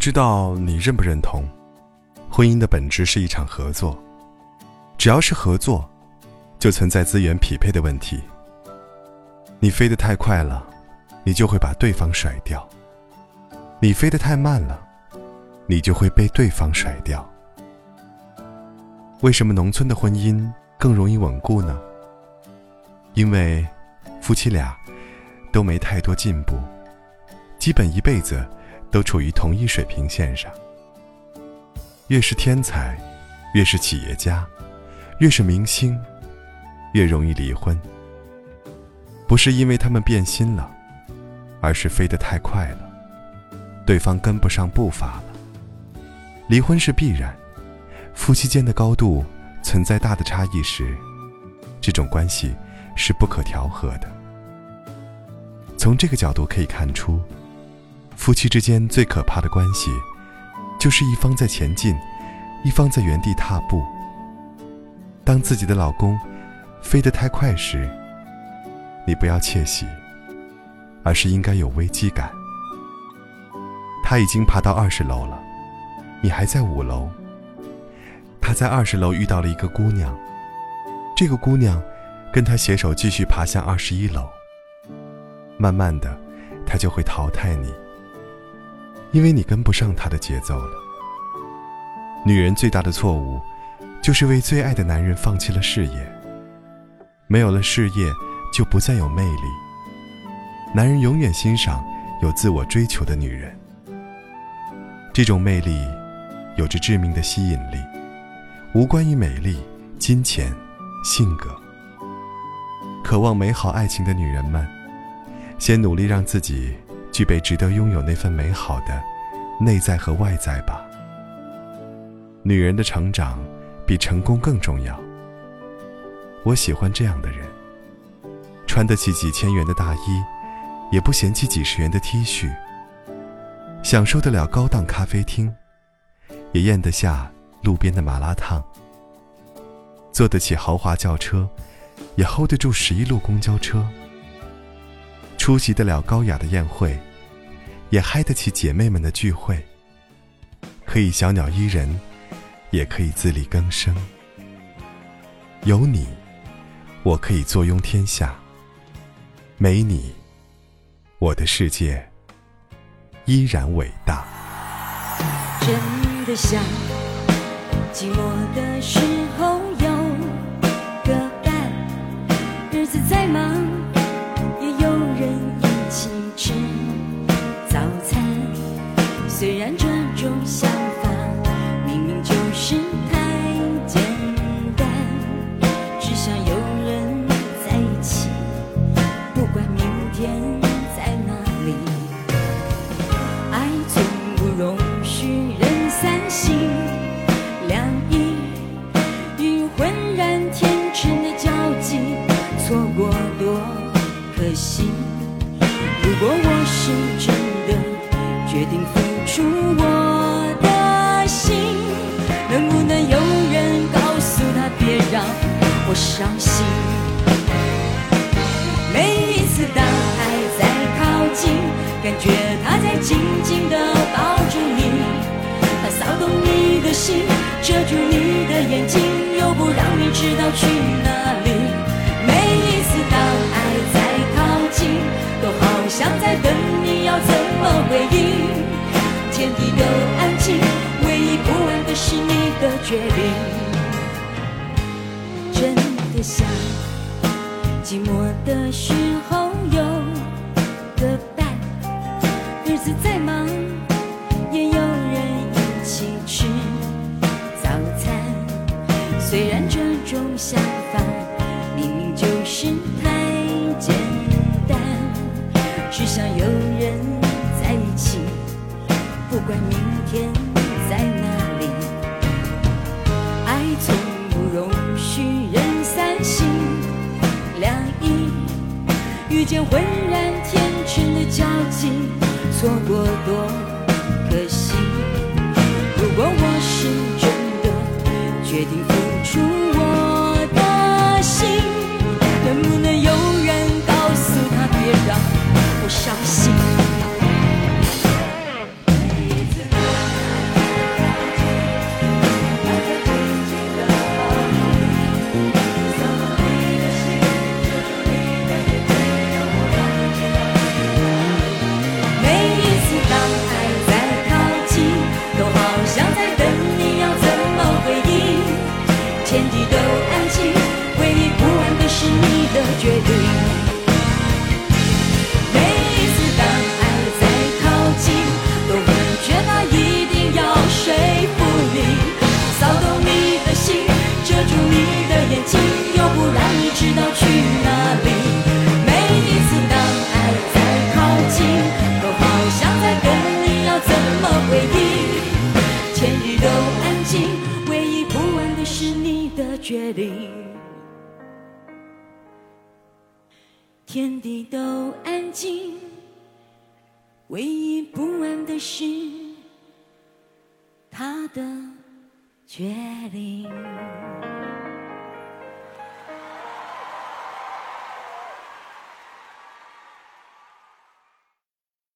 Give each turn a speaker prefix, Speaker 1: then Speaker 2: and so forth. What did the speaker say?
Speaker 1: 不知道你认不认同，婚姻的本质是一场合作。只要是合作，就存在资源匹配的问题。你飞得太快了，你就会把对方甩掉；你飞得太慢了，你就会被对方甩掉。为什么农村的婚姻更容易稳固呢？因为夫妻俩都没太多进步，基本一辈子都处于同一水平线上。越是天才，越是企业家，越是明星，越容易离婚。不是因为他们变心了，而是飞得太快了，对方跟不上步伐了。离婚是必然，夫妻间的高度存在大的差异时，这种关系。是不可调和的。从这个角度可以看出，夫妻之间最可怕的关系，就是一方在前进，一方在原地踏步。当自己的老公飞得太快时，你不要窃喜，而是应该有危机感。他已经爬到二十楼了，你还在五楼。他在二十楼遇到了一个姑娘，这个姑娘。跟他携手继续爬向二十一楼。慢慢的，他就会淘汰你，因为你跟不上他的节奏了。女人最大的错误，就是为最爱的男人放弃了事业。没有了事业，就不再有魅力。男人永远欣赏有自我追求的女人。这种魅力，有着致命的吸引力，无关于美丽、金钱、性格。渴望美好爱情的女人们，先努力让自己具备值得拥有那份美好的内在和外在吧。女人的成长比成功更重要。我喜欢这样的人，穿得起几千元的大衣，也不嫌弃几十元的 T 恤，享受得了高档咖啡厅，也咽得下路边的麻辣烫，坐得起豪华轿车。也 hold 得住十一路公交车，出席得了高雅的宴会，也嗨得起姐妹们的聚会。可以小鸟依人，也可以自力更生。有你，我可以坐拥天下。没你，我的世界依然伟大。
Speaker 2: 真的想寂寞的时候有个伴，日子。再忙，虽然这种想法明明就是太简单，只想有人在一起，不管明天在哪里。爱从不容许人三心，两意与浑然天成的交集。错过多可惜。如果我是真的决定次当爱在靠近，感觉他在紧紧地抱住你，他骚动你的心，遮住你的眼睛，又不让你知道去哪里。每一次当爱在靠近，都好像在等你，要怎么回应？天地都安静，唯一不安的是你的决定。真的想寂寞的时候想法明明就是太简单。只想有人在一起，不管明天在哪里。爱从不容许人三心，两意遇见浑然天成的交集，错过多可惜。如果我是真的决定的决定。天地都安静唯一不安的是他的决定。